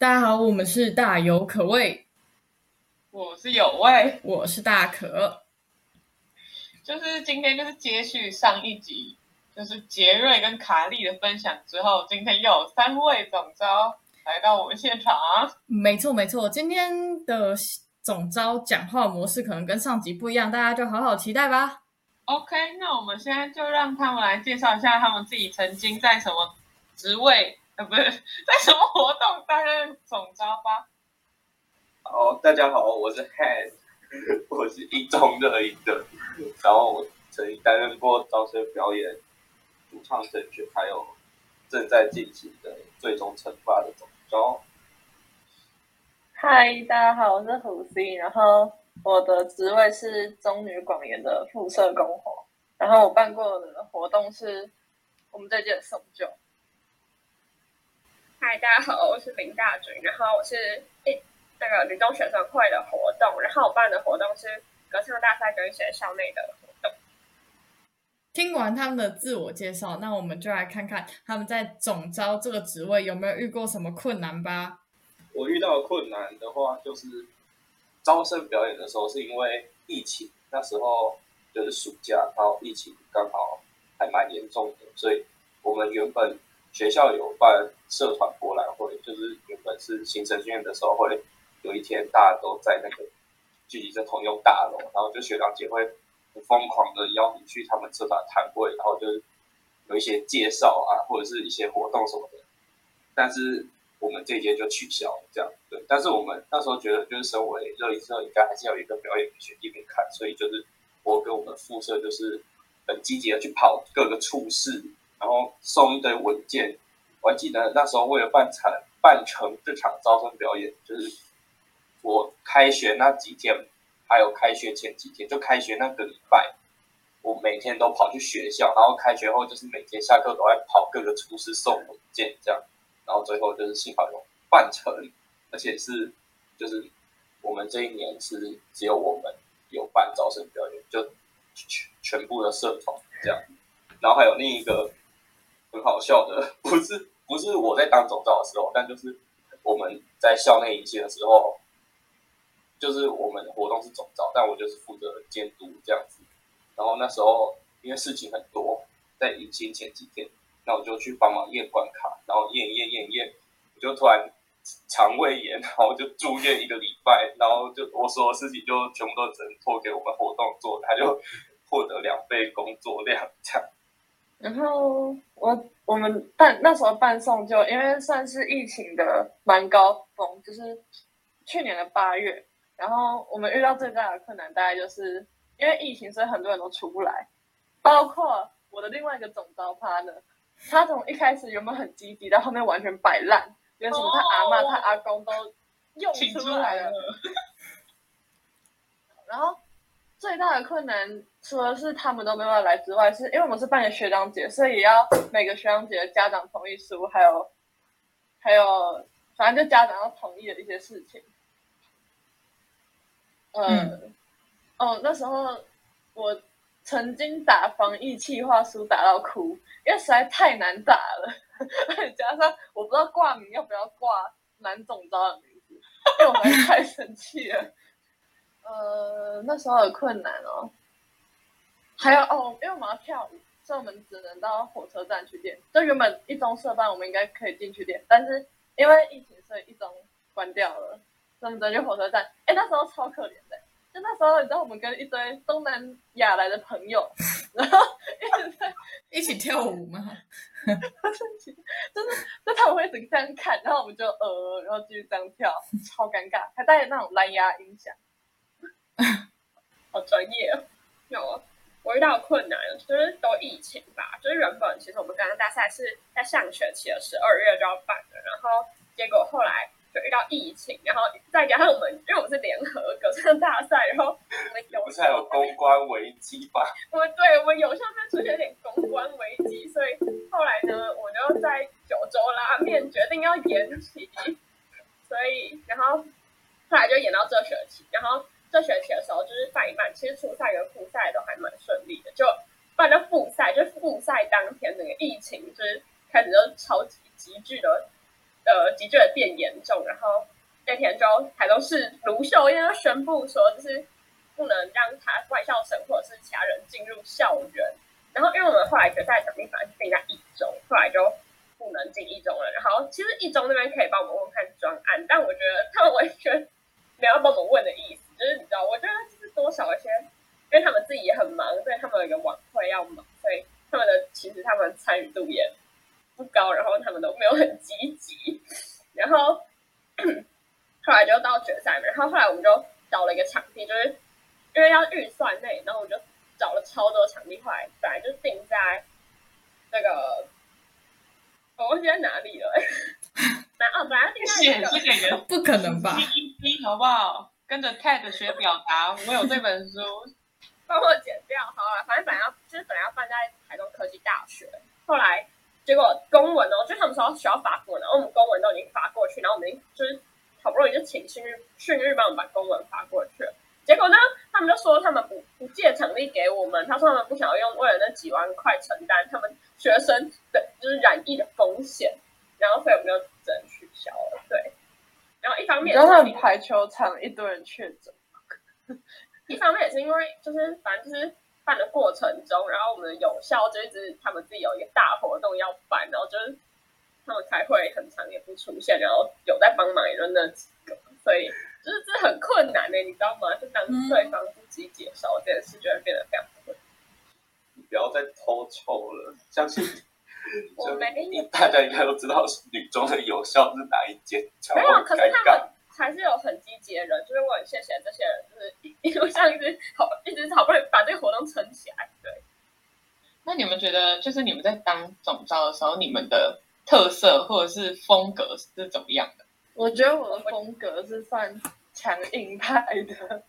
大家好，我们是大有可畏，我是有味，我是大可。就是今天就是接续上一集，就是杰瑞跟卡莉的分享之后，今天又有三位总招来到我们现场。没错没错，今天的总招讲话模式可能跟上集不一样，大家就好好期待吧。OK，那我们现在就让他们来介绍一下他们自己曾经在什么职位，呃，不是在什么活动担任总招吧。好，大家好，我是 Han，我是一中热音的，然后我曾经担任过招生表演、主唱甄选，还有正在进行的最终惩罚的总招。嗨，大家好，我是胡 C，然后我的职位是中女广研的副社工活，然后我办过的活动是我们这届的送旧。嗨，大家好，我是林大军，然后我是一那个女中学生会的活动，然后我办的活动是歌唱大赛跟学校内的活动。听完他们的自我介绍，那我们就来看看他们在总招这个职位有没有遇过什么困难吧。我遇到的困难的话，就是招生表演的时候，是因为疫情，那时候就是暑假，然后疫情刚好还蛮严重的，所以我们原本学校有办社团博览会，就是原本是行政训练的时候会有一天大家都在那个聚集在同一栋大楼，然后就学长姐会疯狂的邀你去他们社团摊位，然后就是有一些介绍啊，或者是一些活动什么的，但是。我们这届就取消了，这样对。但是我们那时候觉得，就是身为热音社，应该还是要有一个表演学一边看，所以就是我跟我们副社就是很积极的去跑各个处室，然后送一堆文件。我还记得那时候为了办成办成这场招生表演，就是我开学那几天，还有开学前几天，就开学那个礼拜，我每天都跑去学校，然后开学后就是每天下课都在跑各个处室送文件，这样。然后最后就是幸好有办成，而且是就是我们这一年是只有我们有办招生表演，就全全部的社团这样。然后还有另一个很好笑的，不是不是我在当总召的时候，但就是我们在校内迎新的时候，就是我们活动是总召，但我就是负责监督这样子。然后那时候因为事情很多，在迎新前几天。那我就去帮忙验关卡，然后验验验验，我就突然肠胃炎，然后就住院一个礼拜，然后就我所有事情就全部都只能托给我们活动做，他就获得两倍工作量这样。然后我我们办那时候办送就，因为算是疫情的蛮高峰，就是去年的八月，然后我们遇到最大的困难大概就是因为疫情，所以很多人都出不来，包括我的另外一个总招 partner。他从一开始原本很积极，到后面完全摆烂，连什么他阿妈、他阿公都 用出来了。然后最大的困难，除了是他们都没有来之外，是因为我们是办的学长姐，所以也要每个学长姐的家长同意书，还有还有，反正就家长要同意的一些事情。嗯，哦，那时候我。曾经打防疫计划书打到哭，因为实在太难打了，加上我不知道挂名要不要挂男总招的名字，因为我实在太生气了。呃，那时候有困难哦，还有哦，因为我们要跳舞，所以我们只能到火车站去练。就原本一中社办我们应该可以进去练，但是因为疫情，所以一中关掉了，所以我们只能去火车站。哎，那时候超可怜的。就那时候，你知道我们跟一堆东南亚来的朋友，然后一直在一起跳舞吗？就是就他们会一直这样看，然后我们就呃，然后继续这样跳，超尴尬，还带那种蓝牙音响，好专业哦。有我遇到困难，就是都疫情吧，就是原本其实我们刚刚大赛是在上学期的十二月就要办的，然后结果后来。就遇到疫情，然后再加上我们，因为我们是联合歌唱大赛，然后我们有不是还有公关危机吧？我对我们有时候在出现一点公关危机，所以后来呢，我就在九州拉面决定要延期，所以然后后来就延到这学期，然后这学期的时候就是办一办，其实初赛跟复赛都还蛮顺利的，就办到复赛，就复赛当天那个疫情就是开始就超级急剧的。呃急剧的变严重，然后那天就台中市卢秀燕就宣布说，就是不能让他外校生或者是其他人进入校园。然后因为我们后来决赛场地反正是定在一中，后来就不能进一中了。然后其实一中那边可以帮我们问看专案，但我觉得他们完全没有要帮我们问的意思，就是你知道，我觉得就是多少一些，因为他们自己也很忙，所以他们有一个晚会要忙，所以他们的其实他们参与度也不高，然后他们都没有很积极，然后后来就到决赛嘛，然后后来我们就找了一个场地，就是因为要预算内，然后我就找了超多场地，后来本来就定在那个我忘记在哪里了、哦本来定在谢那个谢这个不可能吧好不好？跟着 TED 学表达，我有这本书。帮我剪掉好了，反正本来要就是本来要办在台东科技大学，后来结果公文哦，就他们说需要发公文，然后我们公文都已经发过去，然后我们就是好不容易就请训日训日帮我们把公文发过去了，结果呢，他们就说他们不不借成立给我们，他说他们不想要用为了那几万块承担他们学生的就是染疫的风险，然后所以我们就只能取消了，对。然后一方面然后他是们排球场一堆人确诊，一方面也是因为就是反正就是办的过程中，然后我们有效就一直他们自己有一个大活动要办，然后就是他们开会很长也不出现，然后有在帮忙也就那几个，所以就是这很困难的、你知道吗？就当对方不积极的时候，这件事就会变得非常困难。你不要再偷抽了，相信我没有大家应该都知道女中的有效是哪一间，才会没有，可是。他们还是有很积极的人，就是我很谢谢这些人，就是一 路上一直好一直好不容易把这个活动撑起来，对。那你们觉得，就是你们在当总招的时候，你们的特色或者是风格是怎么样的？我觉得我的风格是算强硬派的，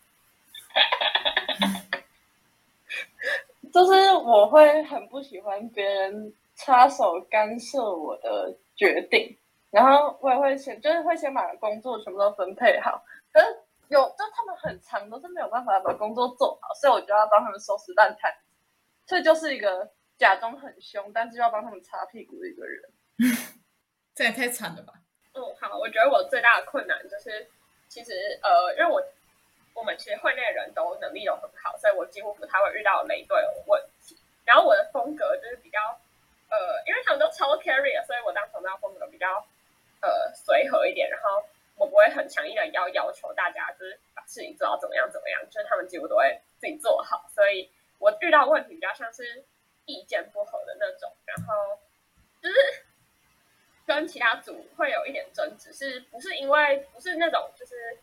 就是我会很不喜欢别人插手干涉我的决定，然后我也会先就是会先把工作全部都分配好，可是有就他们很长都是没有办法把工作做好，所以我就要帮他们收拾烂摊子，所以就是一个假装很凶，但是又要帮他们擦屁股的一个人。这也太惨了吧！嗯，好，我觉得我最大的困难就是，其实呃，因为我我们其实会内的人都能力都很好，所以我几乎不太会遇到雷队友的问题。然后我的风格就是比较呃，因为他们都超 carry 的，所以我当总招风格比较呃随和一点，然后我不会很强硬的要要求大家就是把事情做到怎么样怎么样，就是他们几乎都会自己做好，所以我遇到问题比较像是意见不合的那种，然后就是。跟其他组会有一点争执，是不是因为不是那种就是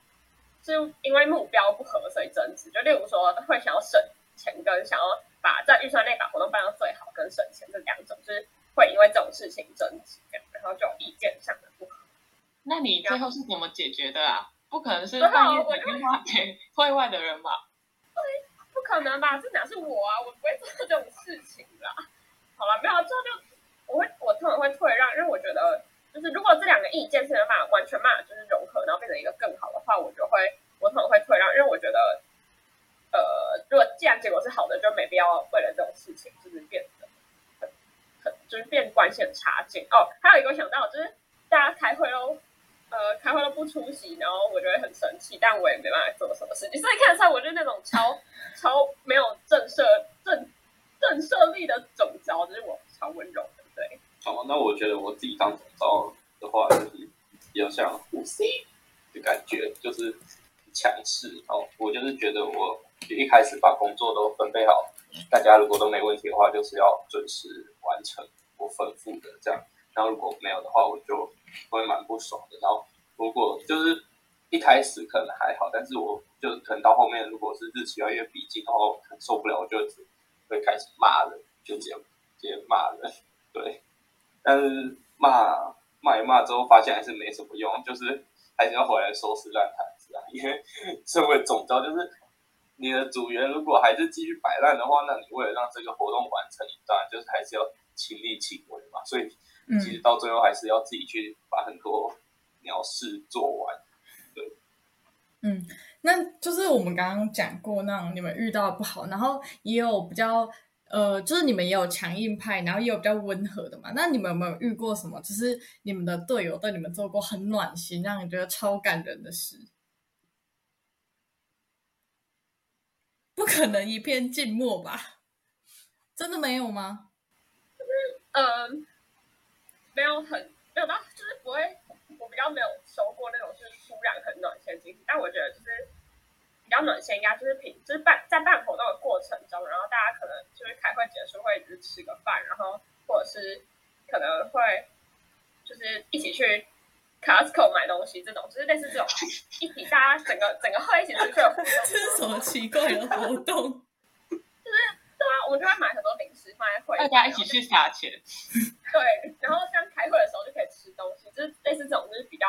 是因为目标不合所以争执？就例如说会想要省钱跟想要把在预算内把活动办到最好跟省钱这两种，就是会因为这种事情争执，然后就有意见上的不合。那你最后是怎么解决的啊？不可能是半夜我打电话给会外的人吧？不可能吧？这哪是我啊？我不会做这种事情啦。好了，没有，之后就我会我通常会退让，因为我觉得就是如果这两个意见是没办法完全办法就是融合，然后变成一个更好的话，我就会我通常会退让，因为我觉得呃，如果既然结果是好的，就没必要为了这种事情就是变得很很就是变关系很差劲哦。还有一个我想到就是大家开会都。呃，开会都不出席，然后我就会很生气，但我也没办法做什么事情。所以看得出来，我就是那种超 超没有震慑震震慑力的总招，就是我超温柔的，对。哦，那我觉得我自己当总招的话，就是比较像五 C 的感觉，就是强势哦。我就是觉得我一开始把工作都分配好，大家如果都没问题的话，就是要准时完成我吩咐的这样。然后如果没有的话，我就会蛮不爽的。然后如果就是一开始可能还好，但是我就可能到后面，如果是日期要越逼近，然后很受不了，我就会开始骂人，就直接直接骂人，对。但是骂骂一骂之后，发现还是没什么用，就是还是要回来收拾烂摊子啊。因为身为总招，就是你的组员如果还是继续摆烂的话，那你为了让这个活动完成，你当然就是还是要亲力亲为嘛。所以嗯其实到最后还是要自己去把很多鸟事做完。嗯，那就是我们刚刚讲过那种你们遇到的不好，然后也有比较呃，就是你们也有强硬派，然后也有比较温和的嘛。那你们有没有遇过什么，就是你们的队友对你们做过很暖心，让你觉得超感人的事？不可能一片静默吧？真的没有吗？嗯，没有很没有到，就是不会，我比较没有收过那种就是突然很暖心的惊喜，但我觉得就是比较暖心，应该就是平就是办在办活动的过程中，然后大家可能就是开会结束会就是吃个饭，然后或者是可能会就是一起去 Costco 买东西，这种就是类似这种一起大家整个整个会一起出去的活动，这是什么奇怪的活动？就是对啊，我们就会买很多零食放在会大家一起去撒钱，对，然后像开会的时候就可以吃东西，就是类似这种，就是比较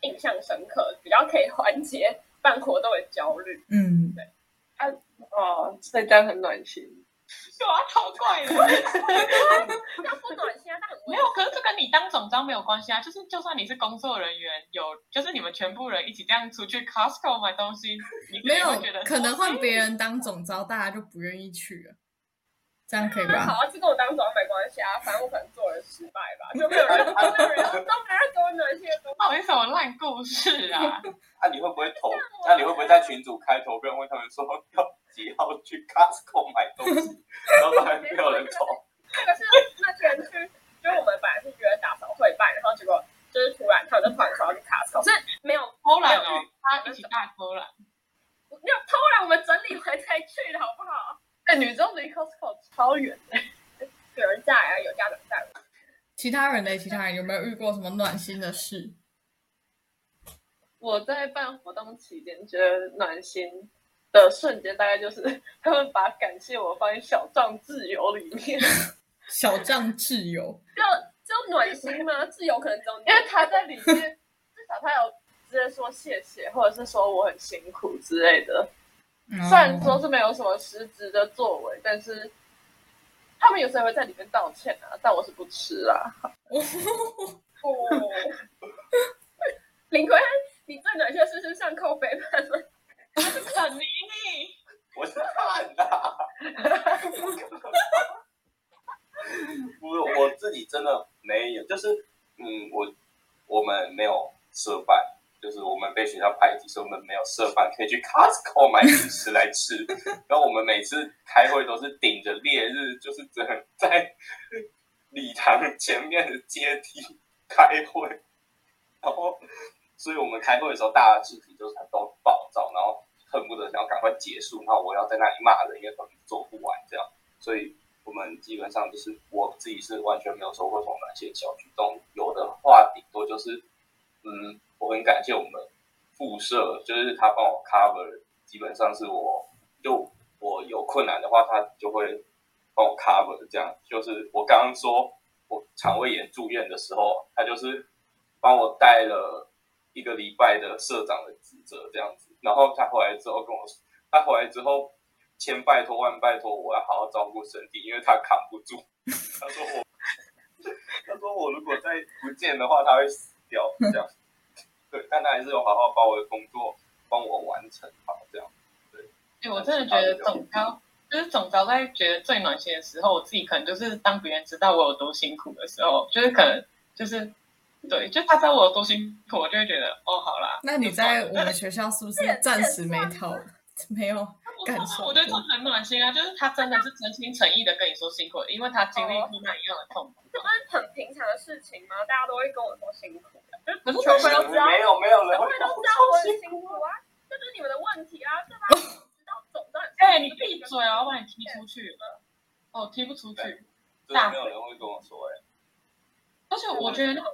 印象深刻，比较可以缓解办活动的焦虑。嗯，哦，所以这样很暖心。对啊，超怪的。要不暖心啊，但很没有，可是这跟你当总招没有关系啊。就是就算你是工作人员，有就是你们全部人一起这样出去 Costco 买东西，你没有觉得，可能换会别人当总招，大家就不愿意去了。这样可以吧？好啊，这跟我当总没关系啊，反正我可能做人失败吧，就没有人，都没有人，都没有人给我暖心的东西。到底什么烂故事啊？那、你会不会投？那你会不会在群组开投票，问他们说要几号去 Costco 买东西，然后都还没有人投？那个是那天去，就我们本来是约打扫会办，然后结果就是突然他们就突然说要去 Costco，是没有偷懒哦他一起大偷懒。没有偷懒，我们整理完才去的好不好？哎，女中离 Costco 超远的。有人在啊，有家长在。其他人呢？其他人有没有遇过什么暖心的事？我在办活动期间觉得暖心的瞬间，大概就是他们把感谢我放在小账自由里面，小账自由，就就暖心吗？自由可能只有你因为他在里面，至少他有直接说谢谢，或者是说我很辛苦之类的。虽然说是没有什么实质的作为，但是他们有时候会在里面道歉啊，但我是不吃啦。哦。林奎，你最暖心的事是上扣背叛吗？肯尼你，我是看的，我我自己真的没有，就是嗯，我我们没有社办，就是我们被学校排挤，所以我们没有社办可以去 Costco 买零食来吃。然后我们每次开会都是顶着烈日，就是只能在礼堂前面的阶梯开会，然后所以我们开会的时候，大家肢体就是很都暴躁，然后恨不得想要赶快结束，然后我要在那里骂人，因为可能做不完这样，所以我们基本上就是我自己是完全没有收过什么暖心的小举动，有的话顶多就是，嗯，我很感谢我们副社，就是他帮我 cover，基本上是我就我有困难的话，他就会帮我 cover，这样就是我刚刚说我肠胃炎住院的时候，他就是帮我带了一个礼拜的社长的职责这样子，然后他回来之后跟我说，他回来之后千拜托万拜托我要好好照顾身体，因为他扛不住。他说我，他说我如果再不见的话，他会死掉这样。对，但他还是有好好把我的工作帮我完成好这样。哎、我真的觉得总招就是总招在觉得最暖心的时候，我自己可能就是当别人知道我有多辛苦的时候，就是可能就是对，就他知道我有多辛苦，我就会觉得哦，好啦。那你在我们学校是不是 暂时没逃？没有感受我觉得这很暖心啊，就是他真的是真心诚意的跟你说辛苦，因为他经历过那一样的痛苦。这不是很平常的事情吗？大家都会跟我说辛苦 可是全会都知道，没有没有人全会都知道我说辛很辛苦啊，这是你们的问题啊，对吧？哎、你闭嘴啊！我把你踢出去了。哦，踢不出去。真的没有人会跟我说哎、而且我觉得那种，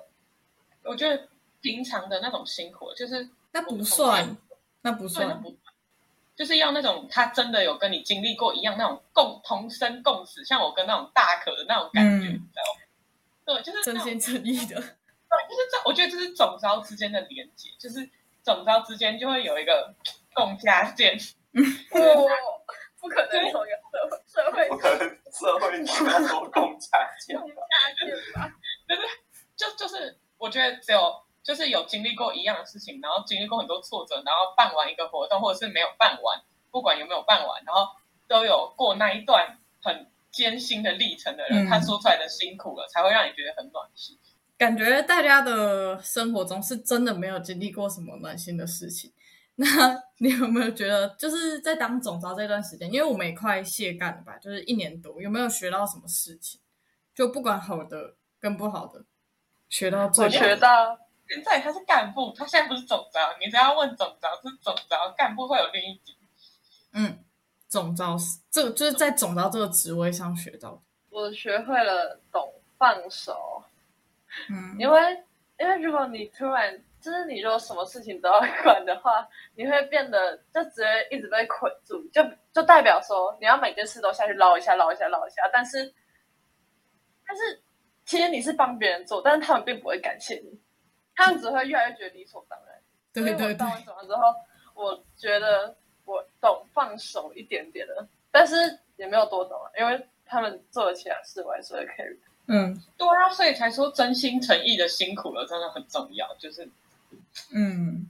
我觉得平常的那种辛苦，就是那不算，那不算。不，就是要那种他真的有跟你经历过一样那种共同生共死，像我跟那种大可的那种感觉，嗯你知道吗？对，就是真心诚意的，对，就是这，我觉得这是总招之间的连接，就是总招之间就会有一个共价键。哦，不可能从一个社会社会不可能社会需要说共价钱共下见吧？就就是我觉得只有就是有经历过一样的事情，然后经历过很多挫折，然后办完一个活动，或者是没有办完，不管有没有办完，然后都有过那一段很艰辛的历程的人，嗯他说出来的辛苦了，才会让你觉得很暖心。感觉大家的生活中是真的没有经历过什么暖心的事情。那 你有没有觉得，就是在当总招这段时间，因为我们也快卸干了吧，就是一年多，有没有学到什么事情？就不管好的跟不好的，学到最学到现在他是干部，他现在不是总招，你只要问总招是总招，干部会有另一级。嗯，总招是这个就是在总招这个职位上学到的。我学会了懂放手，嗯，因为因为如果你突然就是你如果什么事情都要管的话，你会变得就直接一直被捆住，就就代表说你要每件事都下去捞一下、捞一下、捞一下，但是但是其实你是帮别人做，但是他们并不会感谢你，他们只会越来越觉得理所当然。对对对当，完总了之后，我觉得我懂放手一点点了，但是也没有多懂啊，因为他们做的其他事我还是会 carry。嗯对啊，所以才说真心诚意的辛苦了，真的很重要。就是嗯。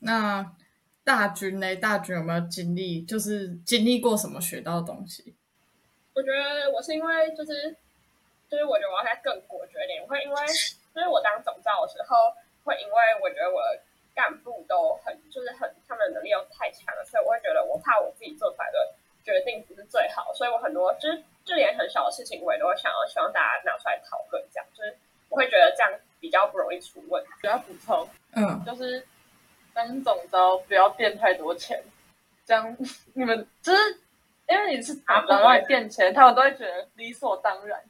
那大军呢？大军有没有经历，就是经历过什么学到的东西？我觉得我是因为就是就是我觉得我要再更果决一点，我会因为就是我当总召的时候，会因为我觉得我的干部都很就是很他们的能力又太强了，所以我会觉得我怕我自己做出来的决定不是最好，所以我很多就是就连很小的事情我也都会想要希望大家拿出来讨论，这样就是我会觉得这样比较不容易出问题。主要补充嗯就是当总招不要垫太多钱，这样 你们就是因为你是总招让你垫钱，他们都会觉得理所当然，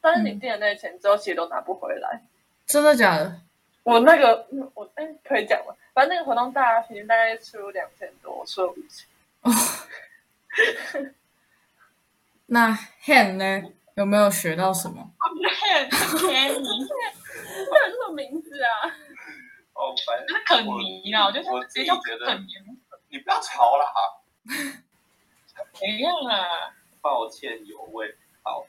但是你垫的那些钱之后其实都拿不回来。真的假的？我那个嗯我哎可以讲吗？反正那个活动大家平均大概出两千多，我出了五千。那 Han 呢？有没有学到什么？很便宜，这有什么名字啊？哦，反正就是肯尼啦，我觉得我自己叫觉得肯尼，你不要吵啦，怎样啊？抱歉有味。好，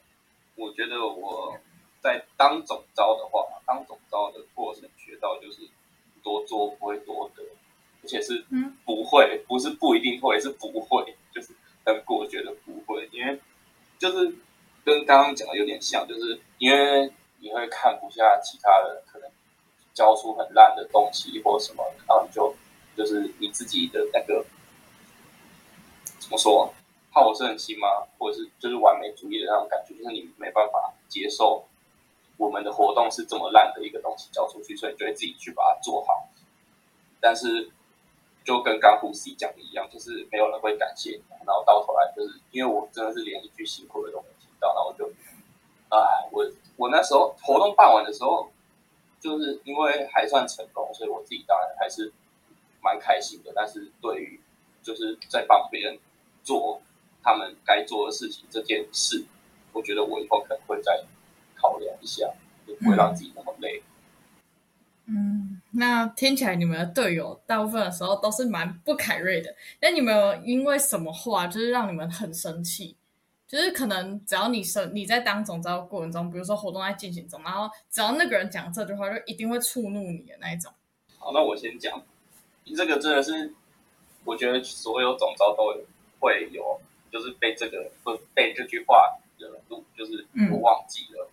我觉得我在当总招的话，当总招的过程学到就是多做不会多得，而且是嗯不会，不是不一定会，是不会，就是很果决的不会，因为就是跟刚刚讲的有点像，就是因为你会看不下其他人可能教出很烂的东西或什么，然后你就就是你自己的那个怎么说，好胜心吗？或者是就是完美主义的那种感觉，就是你没办法接受我们的活动是这么烂的一个东西交出去，所以你就会自己去把它做好。但是就跟刚胡 C 讲的一样，就是没有人会感谢你，然后到头来就是因为我真的是连一句辛苦的都没听到，然后就，哎，我我那时候活动办完的时候，就是因为还算成功，所以我自己当然还是蛮开心的。但是对于就是在帮别人做他们该做的事情这件事，我觉得我以后可能会再考量一下，就不会让自己那么累。嗯，那听起来你们的队友大部分的时候都是蛮不凯瑞的。那你们有因为什么话就是让你们很生气？就是可能只要你生你在当总招过程中，比如说活动在进行中，然后只要那个人讲这句话，就一定会触怒你的那一种。好，那我先讲，这个真的是我觉得所有总招都会有，就是被这个会被这句话惹怒，就是嗯我忘记了，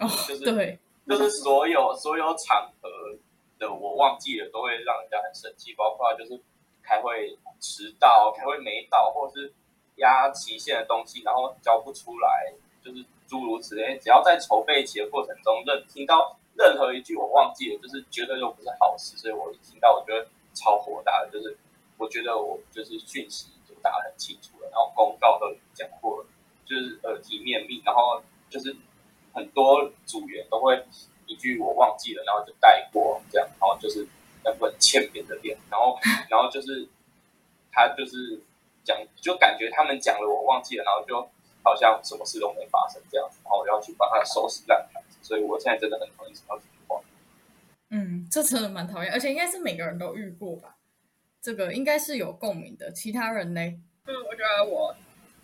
哦，就是对，就是所有所有场合的我忘记了，都会让人家很生气，包括就是开会迟到、开会没到，或者是压期限的东西，然后交不出来，就是诸如此类。只要在筹备期的过程中，任听到任何一句我忘记了，就是绝对都不是好事，所以我一听到我觉得超火大的，就是我觉得我就是讯息就打得很清楚了，然后公告都讲过了，就是耳提面命，然后就是很多组员都会一句我忘记了，然后就带过这样，然后就是那本欠扁的脸，然后 然后就是他就是讲，就感觉他们讲了我忘记了，然后就好像什么事都没发生这样子，然后我要去把它收拾烂摊子，所以我现在真的很讨厌这句话。嗯，这真的蛮讨厌，而且应该是每个人都遇过吧？这个应该是有共鸣的。其他人呢？嗯，我觉得我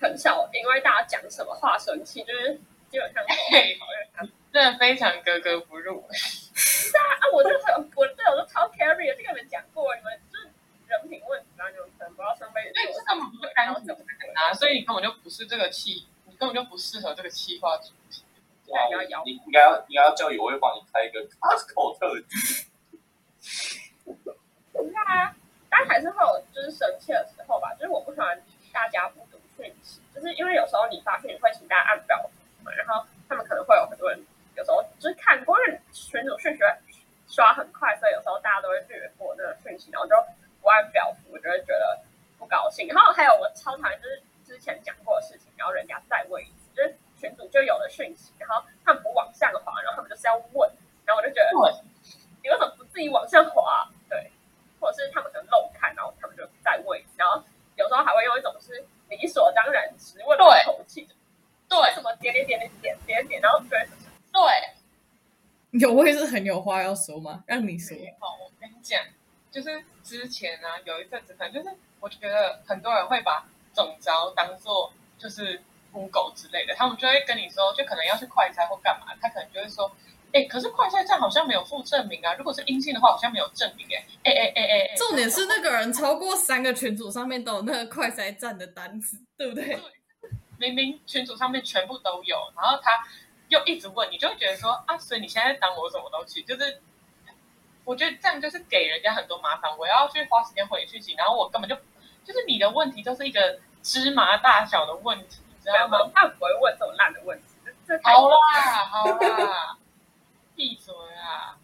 很少因为大家讲什么话生气，就是基本上都很讨厌他们。真的非常格格不入。是啊，我这个我这友都超 carry 的，这个你们讲过，你们就是人品问题啊，你们可能不知道上辈子对，做这根本不是干什么啊，所以你根本就不是这个气，你根本就不适合这个企划主题。对啊要摇你应该要应该要叫友会帮你开一个 Costco 特辑。那但还是会有就是生气的时候吧，就是我不喜欢大家不读讯息，就是因为有时候你发现你会请大家按表符嘛，然后他们可能会有很多人有时候就是看过，因为群主讯息会刷很快，所以有时候大家都会略过那个讯息，然后就不按表符，我就会觉得不高兴。然后还有我超讨厌就是之前讲过的事情，然后人家再问一次，就是群主就有了讯息，然后他们不往下滑，然后他们就是要问，然后我就觉得对，你为什么不自己往下滑？对，或者是他们可能漏看，然后他们就再问一次，然后有时候还会用一种是理所当然直问的对口气，对为什么点点点点点点点，然后觉得对，有我也是很有话要说吗？让你说。好，我跟你讲，就是之前呢、有一阵子，可能就是我觉得很多人会把总招当做就是 Google 之类的，他们就会跟你说，就可能要去快筛或干嘛，他可能就会说，哎，可是快筛站好像没有附证明啊，如果是阴性的话，好像没有证明哎，哎哎哎哎哎，重点是那个人超过三个群组上面都有那个快筛站的单子，对不对？明明群组上面全部都有，然后他又一直问，你就会觉得说啊，所以你现在当我什么东西？就是我觉得这样就是给人家很多麻烦，我要去花时间回去息，然后我根本就就是你的问题就是一个芝麻大小的问题，你知道吗？他们不会问这种烂的问题，好啦 好啦，闭嘴啊！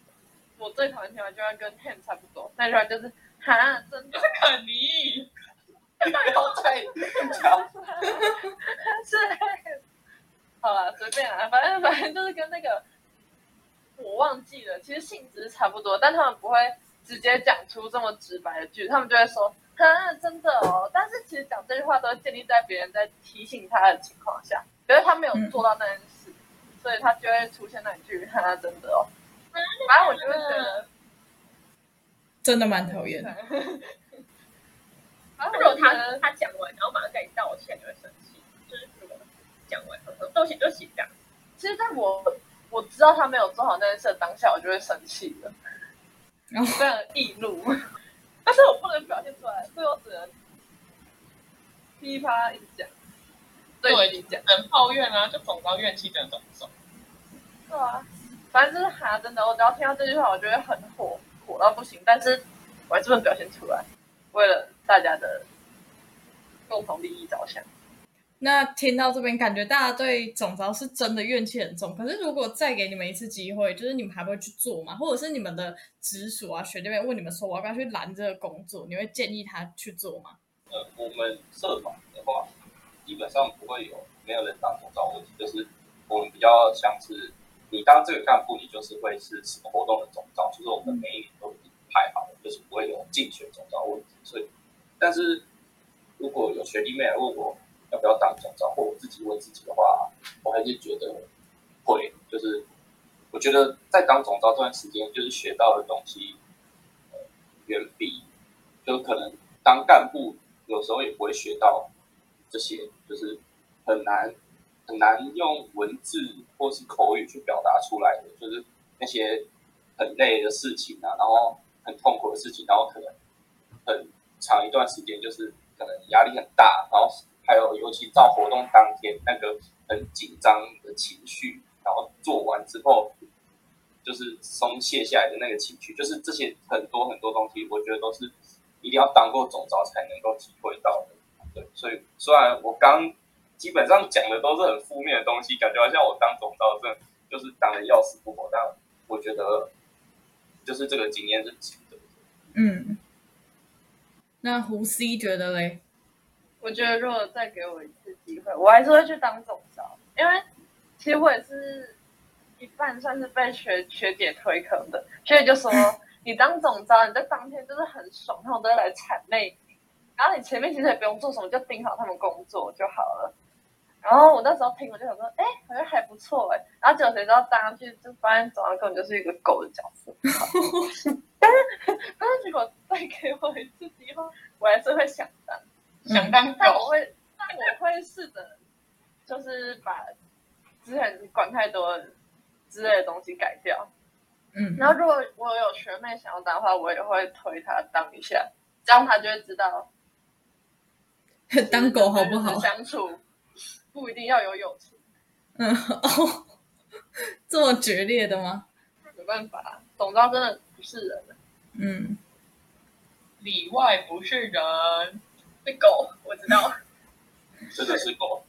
我最讨厌听完就要跟 Ham 差不多，那句话就是哈，真的肯尼，不要再讲，是 随便啦，反正反正就是跟那个我忘记了，其实性质差不多，但他们不会直接讲出这么直白的句，他们就会说哈，真的哦。但是其实讲这句话都建立在别人在提醒他的情况下，可是他没有做到那件事，所以他就会出现那一句哈，真的哦。反正我就会觉得。真的蛮讨厌的。如果他他讲完，然后马上跟你道歉，你会生气。就是讲完，道歉就样。其实在我我知道他没有做好那件事的当下，我就会生气了，然后非常易怒。但是我不能表现出来，所以我只能噼啪一直讲，对自己讲。能抱怨啊，就总到怨气真的走不走。对啊，反正就是哈，真的，我只要听到这句话，我就会很火，火到不行。但是我还是不能表现出来，为了大家的共同利益着想。那听到这边，感觉大家对总招是真的怨气很重。可是如果再给你们一次机会，就是你们还会去做吗？或者是你们的直属啊、学弟妹问你们说我要不要去拦这个工作，你会建议他去做吗？呃，我们社团的话，基本上不会有没有人当总招问题，就是我们比较像是你当这个干部，你就是会是什么活动的总招，就是我们每一年都已经排好了，就是不会有竞选总招问题。所以，但是如果有学弟妹来问我要不要当总招，或我自己问自己的话，我还是觉得会，就是我觉得在当总招这段时间，就是学到的东西，远比就可能当干部有时候也不会学到这些，就是很难很难用文字或是口语去表达出来的，就是那些很累的事情啊，然后很痛苦的事情，然后可能很长一段时间就是可能压力很大，然后还有尤其到活动当天那个很紧张的情绪，然后做完之后就是松懈下来的那个情绪，就是这些很多很多东西，我觉得都是一定要当过总招才能够体会到的。对，所以虽然我刚基本上讲的都是很负面的东西，感觉好像我当总招真的就是当的要死不活，但我觉得就是这个经验是值得的。嗯，那胡 C 觉得嘞？我觉得如果再给我一次机会，我还是会去当总招，因为其实我也是一半算是被学学姐推坑的。学姐就说 你当总招，你在当天就是很爽，他们都会来谄媚你，然后你前面其实也不用做什么，就盯好他们工作就好了。然后我那时候听，我就想说，哎，好像还不错哎。然后结果谁知道当上去，就发现总招根本就是一个狗的角色。但是但是如果再给我一次机会，我还是会想当。想当狗，但我会，但我会试着，就是把之前管太多之类的东西改掉。嗯，然后如果我有学妹想要当的话，我也会推她当一下，这样她就会知道 当狗好不好？相处不一定要有友情，嗯，哦，这么决裂的吗？没办法，董昭真的不是人。嗯，里外不是人。是狗，我知道。真的是狗。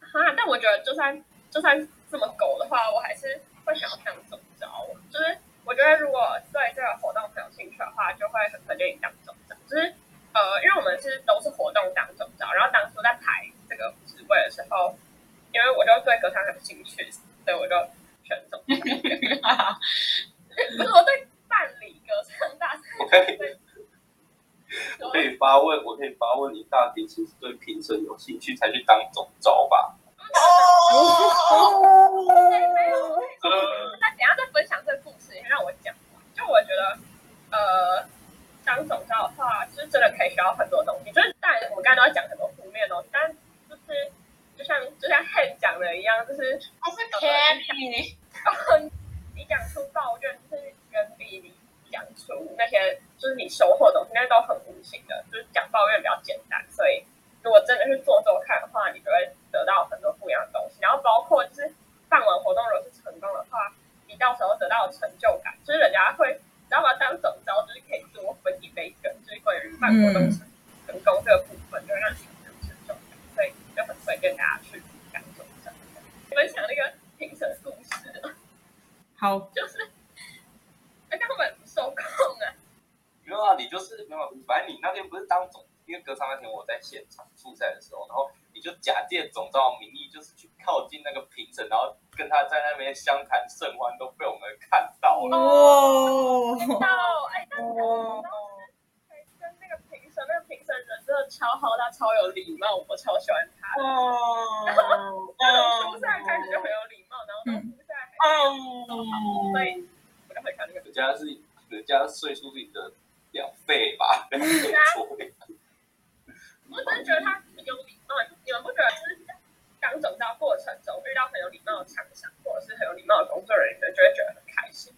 啊，但我觉得就算就算这么狗的话，我还是会想要当总招。就是我觉得如果对这个活动很有兴趣的话，就会很推荐你当总招。就是呃，因为我们是都是活动当总招，然后当初在排这个职位的时候，因为我就对歌唱很有兴趣，所以我就选总招。不是我对办理歌唱大赛，我可以，我可以发问，我可以发问你，大抵是对评审有兴趣才去当总招吧？没有。那等下再分享这个故事，先让我讲。就我觉得，呃，当总招的话，就是真的可以学到很多东西。就是当然，我刚才都在讲很多负面的东西，但就是就像就像 Han 讲的一样，就是 他是 Kenny，你讲出抱怨，就是远比你讲出那些就是你收获的东西，那都很无形的。就是讲抱怨比较简单，所以如果真的是做做看的话，你就会得到很多不一样的东西。然后包括就是办完活动如果是成功的话，你到时候得到成就感，就是人家会你知道吗？当总招就是可以多分一杯羹，就是关于办活动成成功这个部分，就会让你有成就感。所以就很推荐大家去当总招。分享那个评审故事。好，就是，哎，他们不受控啊。没有啊，你就是没有，反正你不是当总，因为歌唱那天我在现场复赛的时候，然后你就假借总招的名义，就是去靠近那个评审，然后跟他在那边相谈甚欢，都被我们看到了。哦，到哎，但是你知道跟那个评审，那个评审人真的超好，他超有礼貌，我超喜欢他哦。然后从初赛开始就很有礼貌，然后到初赛还超好，所以我就很喜欢那个。人家是人家岁数是你的两倍吧？没错。我真的觉得他很有礼貌，你们不觉得就是当总招过程中遇到很有礼貌的厂商，或者是很有礼貌的工作人员，就会觉得很开心。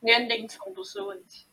年龄层不是问题。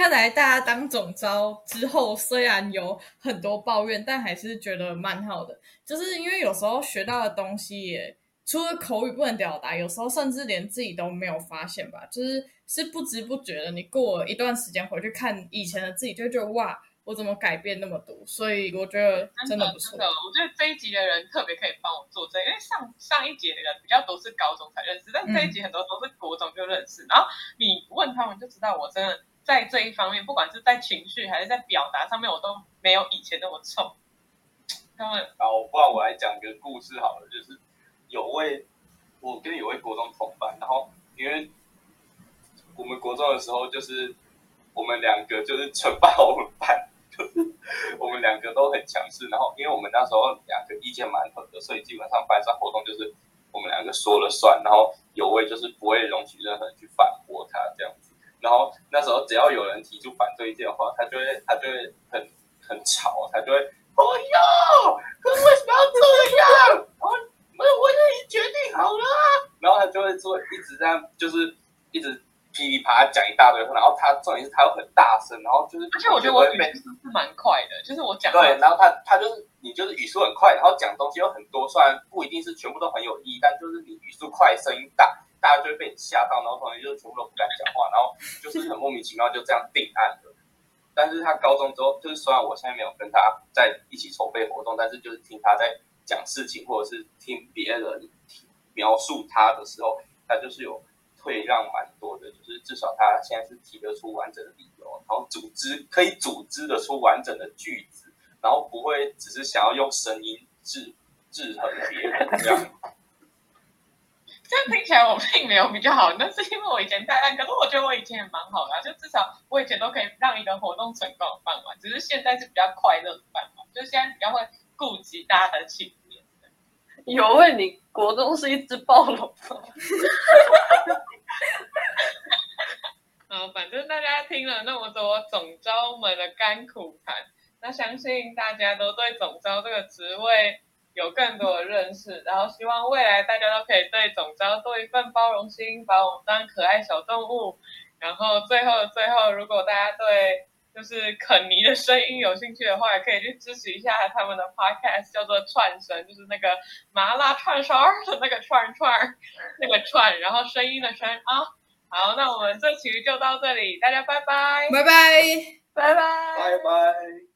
看来大家当总招之后，虽然有很多抱怨，但还是觉得蛮好的。就是因为有时候学到的东西也除了口语不能表达，有时候甚至连自己都没有发现吧。就是是不知不觉的，你过了一段时间回去看以前的自己，就会觉得哇，我怎么改变那么多？所以我觉得真的不错真。的，我觉得这一集的人特别可以帮我做这，因为上上一节的人比较都是高中才认识，但这一集很多都是国中就认识，然后你问他们就知道，我真的在这一方面，不管是在情绪还是在表达上面，我都没有以前那么冲。他们好，不然我来讲一个故事好了，就是有位我跟有位国中同班，然后因为我们国中的时候，就是我们两个就是称霸我们班，就是我们两个都很强势，然后因为我们那时候两个意见蛮合的，所以基本上班上活动就是我们两个说了算，然后有位就是不会容许任何人去反驳他这样子。然后那时候只要有人提出反对意见的话，他就会他就会很很吵，他就会哦哟，可是为什么要这样？哦，我我已经决定好了啊。然后他就会做一直这样，就是一直噼里啪啦讲一大堆话，然后他重点是他又很大声，然后就是而且我觉得我语每速是蛮快的，就是我讲对，然后他他就是你就是语速很快，然后讲东西又很多，虽然不一定是全部都很有意义，但就是你语速快，声音大，大家就会被你吓到，然后同学就全部都不敢讲话，然后就是很莫名其妙就这样定案了。但是他高中之后，就是虽然我现在没有跟他在一起筹备活动，但是就是听他在讲事情，或者是听别人描述他的时候，他就是有退让蛮多的，就是至少他现在是提得出完整的理由，然后组织可以组织得出完整的句子，然后不会只是想要用声音制制衡别人这样。这样听起来我并没有比较好，那是因为我以前太烂，可是我觉得我以前也蛮好的、啊，就至少我以前都可以让一个活动成功地办完，只是现在是比较快乐的办完，就现在比较会顾及大家的情面。有问你国中是一只暴龙，嗯，反正大家听了那么多总招们的甘苦谈，那相信大家都对总招这个职位有更多的认识，然后希望未来大家都可以对总招多一份包容心，把我们当可爱小动物。然后最后的最后，如果大家对就就是肯尼的声音有兴趣的话，也可以去支持一下他们的 podcast，叫做串声，就是那个麻辣串烧的那个串串，那个串，然后声音的声啊。好，那我们这期就到这里，大家拜拜。拜拜。拜拜。拜拜。